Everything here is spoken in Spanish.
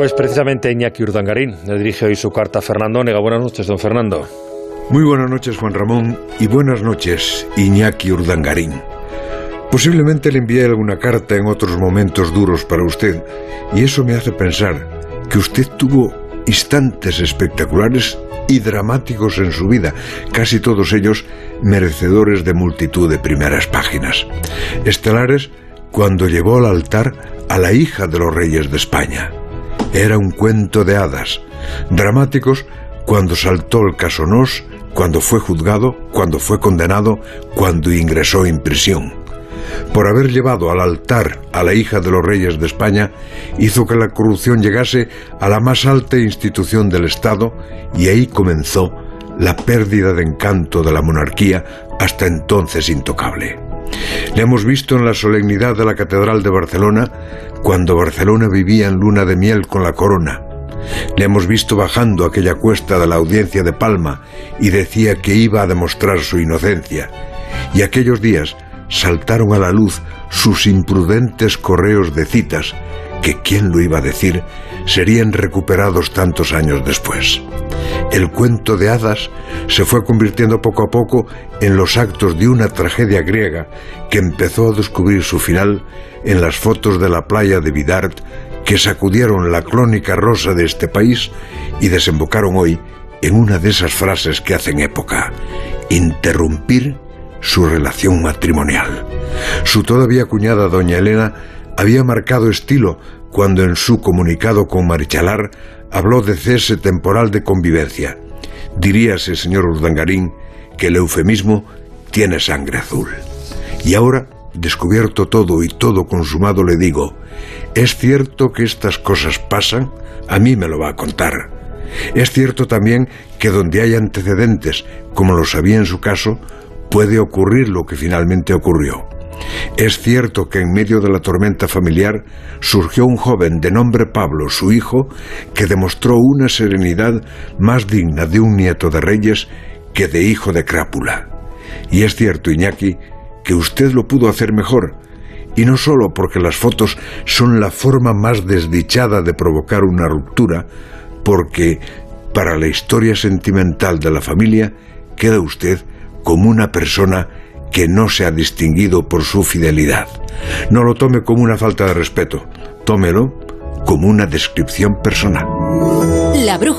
Pues precisamente Iñaki Urdangarín le dirige hoy su carta a Fernando Nega. Buenas noches, don Fernando. Muy buenas noches, Juan Ramón, y buenas noches, Iñaki Urdangarín. Posiblemente le envié alguna carta en otros momentos duros para usted, y eso me hace pensar que usted tuvo instantes espectaculares y dramáticos en su vida, casi todos ellos merecedores de multitud de primeras páginas. Estelares cuando llevó al altar a la hija de los reyes de España. Era un cuento de hadas. Dramáticos cuando saltó el casonós, cuando fue juzgado, cuando fue condenado, cuando ingresó en prisión por haber llevado al altar a la hija de los reyes de España, hizo que la corrupción llegase a la más alta institución del Estado y ahí comenzó la pérdida de encanto de la monarquía hasta entonces intocable. Le hemos visto en la solemnidad de la Catedral de Barcelona, cuando Barcelona vivía en luna de miel con la corona. Le hemos visto bajando aquella cuesta de la audiencia de Palma y decía que iba a demostrar su inocencia. Y aquellos días saltaron a la luz sus imprudentes correos de citas, que quién lo iba a decir, serían recuperados tantos años después. El cuento de hadas se fue convirtiendo poco a poco en los actos de una tragedia griega que empezó a descubrir su final en las fotos de la playa de Vidart que sacudieron la crónica rosa de este país y desembocaron hoy en una de esas frases que hacen época. Interrumpir su relación matrimonial. Su todavía cuñada doña Elena había marcado estilo cuando en su comunicado con Marichalar habló de cese temporal de convivencia. Diríase, señor Urdangarín, que el eufemismo tiene sangre azul. Y ahora, descubierto todo y todo consumado, le digo, ¿es cierto que estas cosas pasan? A mí me lo va a contar. Es cierto también que donde hay antecedentes, como lo sabía en su caso, puede ocurrir lo que finalmente ocurrió. Es cierto que en medio de la tormenta familiar surgió un joven de nombre Pablo, su hijo, que demostró una serenidad más digna de un nieto de reyes que de hijo de crápula. Y es cierto, Iñaki, que usted lo pudo hacer mejor, y no solo porque las fotos son la forma más desdichada de provocar una ruptura, porque para la historia sentimental de la familia queda usted como una persona que no se ha distinguido por su fidelidad. No lo tome como una falta de respeto, tómelo como una descripción personal.